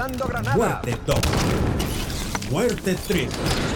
Lanzando granada. Muerte 2. Muerte 3.